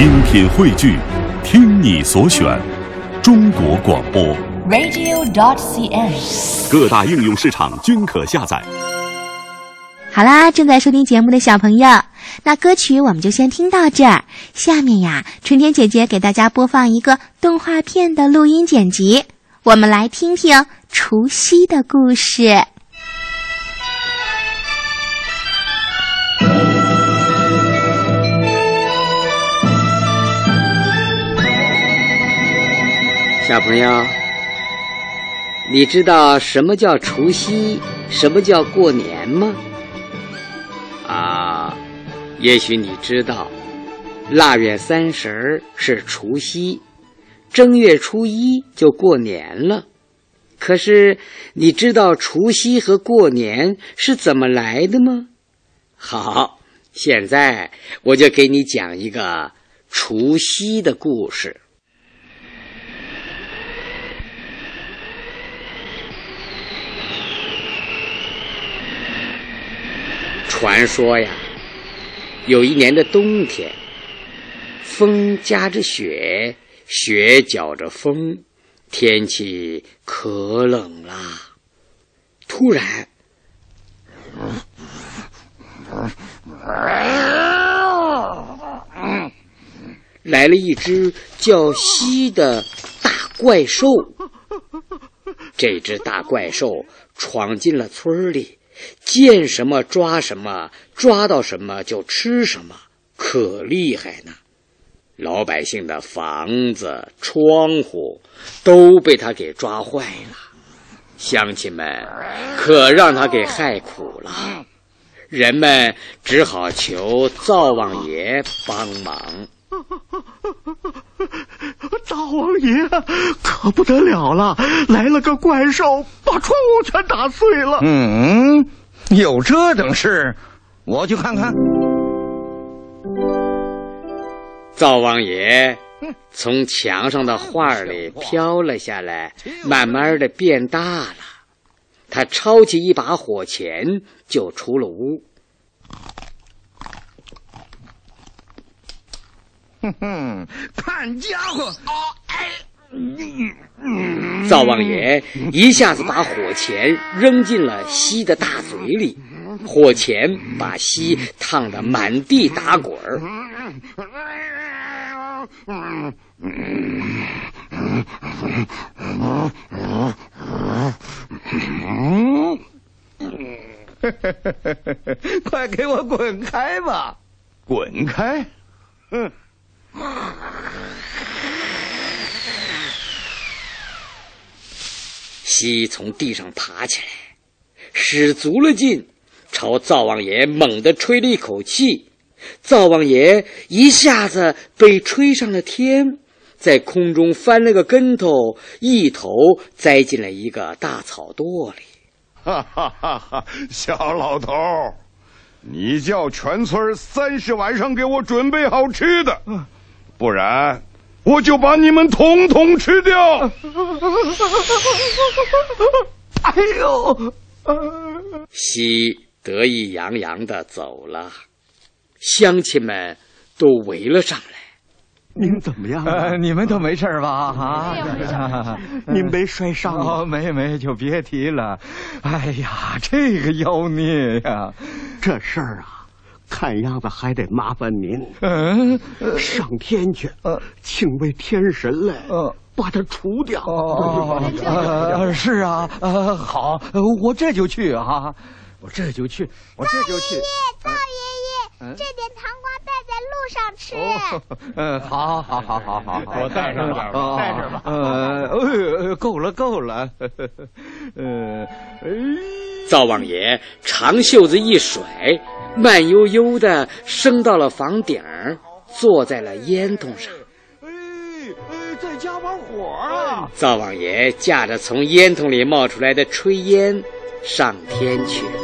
精品汇聚，听你所选，中国广播。radio.dot.cn，。各大应用市场均可下载。好啦，正在收听节目的小朋友，那歌曲我们就先听到这儿。下面呀，春天姐姐给大家播放一个动画片的录音剪辑，我们来听听除夕的故事。小朋友，你知道什么叫除夕，什么叫过年吗？啊，也许你知道，腊月三十是除夕，正月初一就过年了。可是你知道除夕和过年是怎么来的吗？好，现在我就给你讲一个除夕的故事。传说呀，有一年的冬天，风夹着雪，雪搅着风，天气可冷啦。突然，来了一只叫西的大怪兽。这只大怪兽闯进了村里。见什么抓什么，抓到什么就吃什么，可厉害呢！老百姓的房子、窗户都被他给抓坏了，乡亲们可让他给害苦了。人们只好求灶王爷帮忙。灶王爷可不得了了，来了个怪兽，把窗户全打碎了。嗯，有这等事，我去看看。灶王爷从墙上的画里飘了下来，慢慢的变大了。他抄起一把火钳，就出了屋。哼哼，看家伙！哎，灶王爷一下子把火钳扔进了西的大嘴里，火钳把西烫得满地打滚儿。快给我滚开吧！滚开！哼！西从地上爬起来，使足了劲，朝灶王爷猛地吹了一口气。灶王爷一下子被吹上了天，在空中翻了个跟头，一头栽进了一个大草垛里。哈哈哈哈！小老头，你叫全村三十晚上给我准备好吃的，不然我就把你们统统吃掉！哎呦！西得意洋洋的走了，乡亲们都围了上来。您怎么样啊？呃，你们都没事吧？啊，您没摔伤啊？哦，没没，就别提了。哎呀，这个妖孽呀！这事儿啊，看样子还得麻烦您，嗯，上天去，呃请位天神来，呃把它除掉。是啊，呃，好，呃我这就去啊，我这就去，我这就去。赵爷爷，这点糖瓜带在路上吃。哦，嗯，好，好，好，好，好，好，我带上点吧哦带上吧呃，呃，够了，够了，呃，哎。灶王爷长袖子一甩，慢悠悠的升到了房顶儿，坐在了烟囱上。哎哎，再加把火啊！灶王爷驾着从烟囱里冒出来的炊烟，上天去了。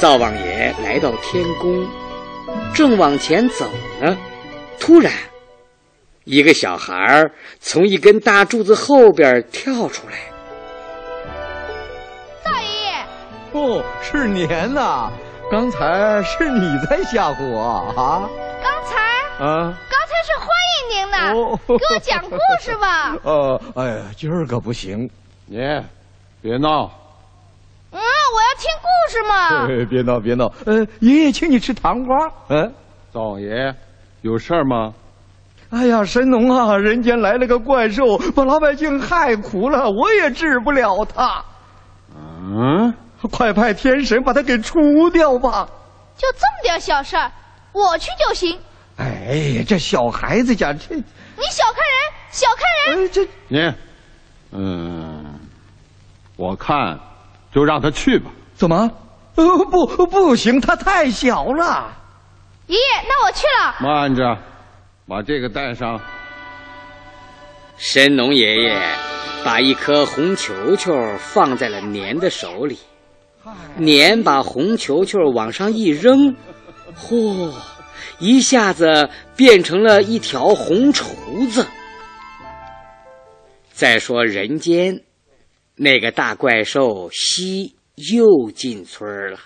灶王爷来到天宫，正往前走呢，突然，一个小孩从一根大柱子后边跳出来。大爷爷，哦，是年呐！刚才是你在吓唬我啊？刚才啊？刚才是欢迎您呢，哦给我讲故事吧。呃，哎呀，今儿个不行，你别闹，嗯，我要听故事嘛。哎别闹别闹。呃，爷爷请你吃糖瓜。嗯，灶王爷，有事儿吗？哎呀，神农啊，人间来了个怪兽，把老百姓害苦了，我也治不了他。嗯，快派天神把他给除掉吧！就这么点小事儿，我去就行。哎呀，这小孩子家这，你小看人，小看人。哎这你，嗯，我看就让他去吧。怎么？呃，不不行，他太小了。爷爷，那我去了。慢着，把这个带上。神农爷爷把一颗红球球放在了年的手里，年把红球球往上一扔，嚯，一下子变成了一条红绸子。再说人间，那个大怪兽西又进村了。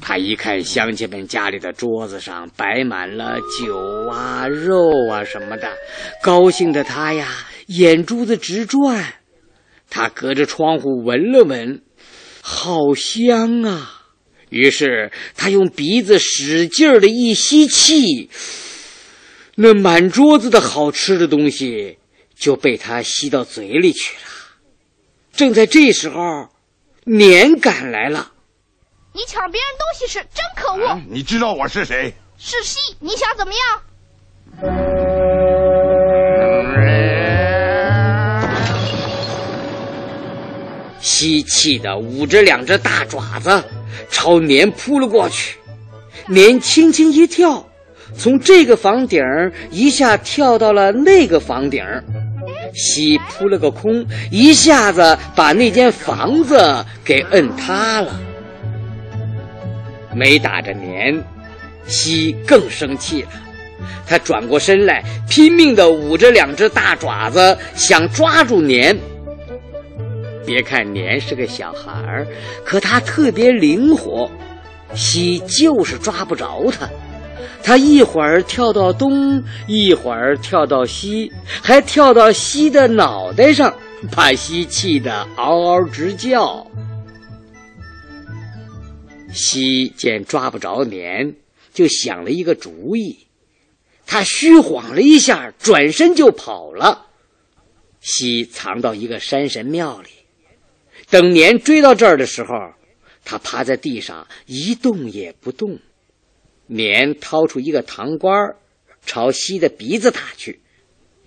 他一看乡亲们家里的桌子上摆满了酒啊、肉啊什么的，高兴的他呀眼珠子直转。他隔着窗户闻了闻，好香啊！于是他用鼻子使劲儿的一吸气，那满桌子的好吃的东西就被他吸到嘴里去了。正在这时候，年赶来了。你抢别人东西是真可恶。你知道我是谁？是西，你想怎么样？吸气的捂着两只大爪子，朝年扑了过去。年轻轻一跳，从这个房顶儿一下跳到了那个房顶儿。西扑了个空，一下子把那间房子给摁塌了。没打着年，西更生气了。他转过身来，拼命地捂着两只大爪子，想抓住年。别看年是个小孩儿，可他特别灵活，西就是抓不着他。他一会儿跳到东，一会儿跳到西，还跳到西的脑袋上，把西气得嗷嗷直叫。西见抓不着年，就想了一个主意。他虚晃了一下，转身就跑了。西藏到一个山神庙里。等年追到这儿的时候，他趴在地上一动也不动。年掏出一个糖瓜儿，朝西的鼻子打去，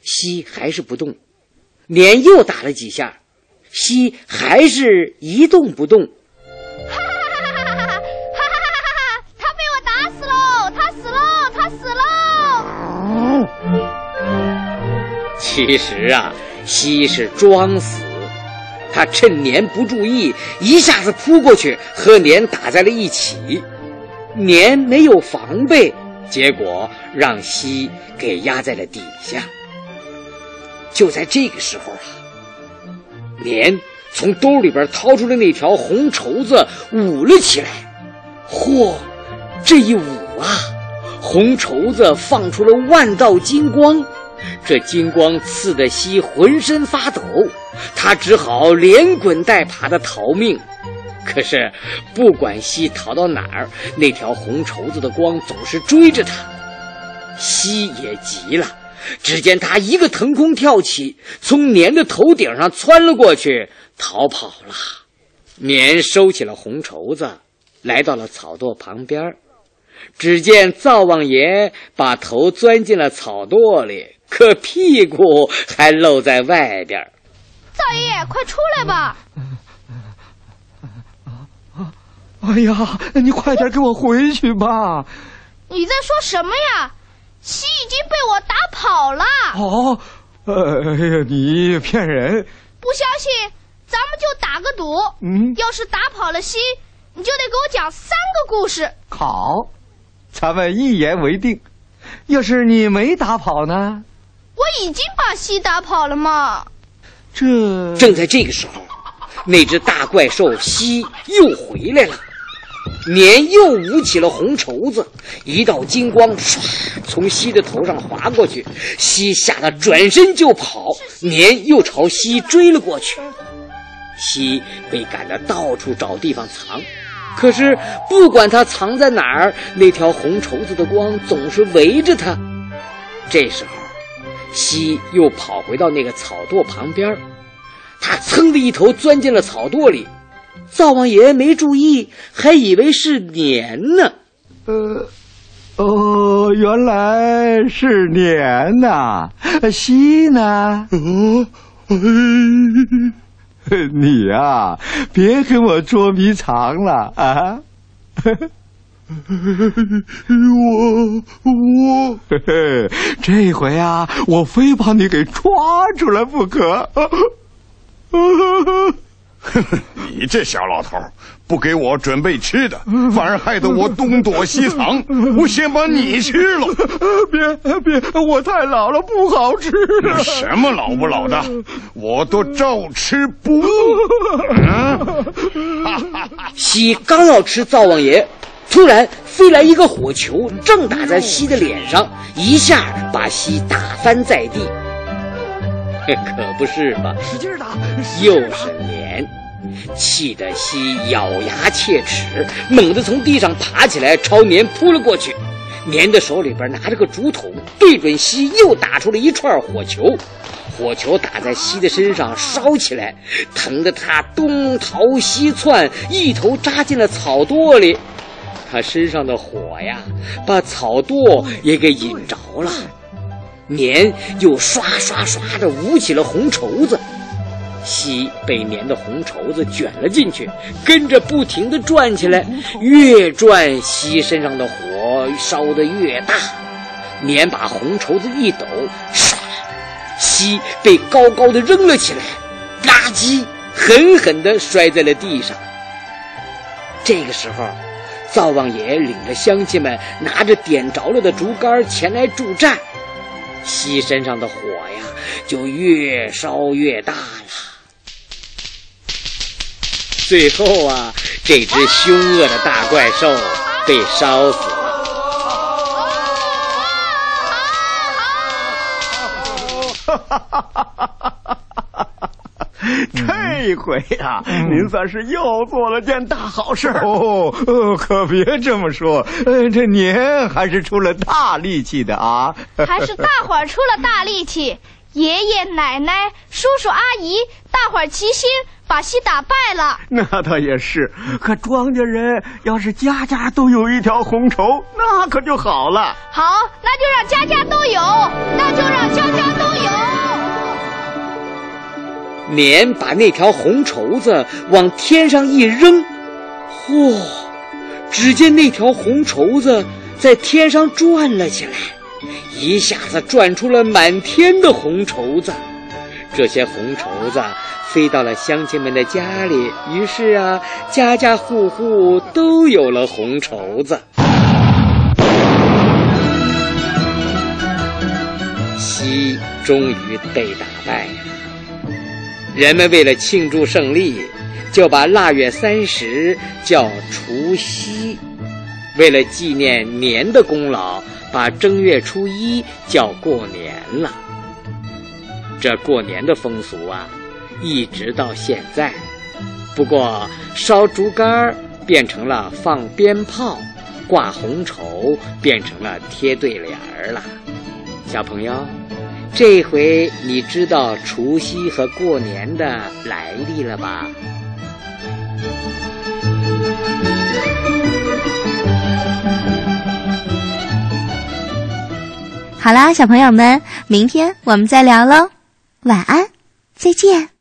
西还是不动。年又打了几下，西还是一动不动。哈哈哈哈哈哈！哈哈哈哈哈！他被我打死喽！他死喽！他死喽！其实啊，西是装死。他趁年不注意，一下子扑过去，和年打在了一起。年没有防备，结果让西给压在了底下。就在这个时候啊，年从兜里边掏出了那条红绸子，舞了起来。嚯，这一舞啊，红绸子放出了万道金光。这金光刺得西浑身发抖，他只好连滚带爬的逃命。可是，不管西逃到哪儿，那条红绸子的光总是追着他。西也急了，只见他一个腾空跳起，从年的头顶上窜了过去，逃跑了。年收起了红绸子，来到了草垛旁边。只见灶王爷把头钻进了草垛里。可屁股还露在外边。灶爷爷，快出来吧！哎呀，你快点给我回去吧！你在说什么呀？西已经被我打跑了。哦，哎呀，你骗人！不相信，咱咱们就打个赌，嗯要是打跑了西，你就得给我讲三个故事。好，咱们一言为定。要是你没打跑呢？我已经把西打跑了嘛。这正在这个时候，那只大怪兽西又回来了，年又舞起了红绸子，一道金光唰从西的头上划过去，西吓得转身就跑，年又朝西追了过去。西被赶得到处找地方藏，可是不管他藏在哪儿，那条红绸子的光总是围着他。这时候，西又跑回到那个草垛旁边，他噌的一头钻进了草垛里。灶王爷没注意，还以为是年呢。呃，哦，原来是年呐、西呢？嗯，你呀、别跟我捉迷藏了啊！我我嘿嘿，这回啊，我非把你给抓出来不可！你这小老头不给我准备吃的，反而害得我东躲西藏。我先把你吃了。别别，我太老了，不好吃。什么老不老的，我都照吃不误。西刚要吃灶王爷，突然飞来一个火球，正打在西的脸上，一下把西打翻在地。可不是嘛，使劲打，又是年，气得西咬牙切齿，猛地从地上爬起来，朝年扑了过去。年的手里边拿着个竹筒，对准西又打出了一串火球。火球打在西的身上烧起来，疼得他东逃西窜，一头扎进了草垛里。他身上的火呀，把草垛也给引着了。年又刷刷刷的舞起了红绸子，西被粘的红绸子卷了进去，跟着不停的转起来，越转西身上的火烧得越大。棉把红绸子一抖，唰，西被高高的扔了起来，吧唧，狠狠地摔在了地上。这个时候，灶王爷领着乡亲们拿着点着了的竹竿前来助战。西身上的火呀，就越烧越大了。最后啊，这只凶恶的大怪兽被烧死了。这回啊、您算是又做了件大好事哦。呃，可别这么说，呃，这您还是出了大力气的啊。还是大伙儿出了大力气，爷爷奶奶、叔叔阿姨，大伙儿齐心把戏打败了。那倒也是，可庄稼人要是家家都有一条红绸，那可就好了。好，那就让家家都有，那就让家家都有。年把那条红绸子往天上一扔，嚯！只见那条红绸子在天上转了起来，一下子转出了满天的红绸子。这些红绸子飞到了乡亲们的家里，于是啊，家家户户都有了红绸子。西终于被打败了。人们为了庆祝胜利，就把腊月三十叫除夕；为了纪念年的功劳，把正月初一叫过年了。这过年的风俗啊，一直到现在。不过烧竹竿变成了放鞭炮，挂红绸变成了贴对联儿了。小朋友。这回你知道除夕和过年的来历了吧？好啦，小朋友们，明天我们再聊喽，晚安，再见。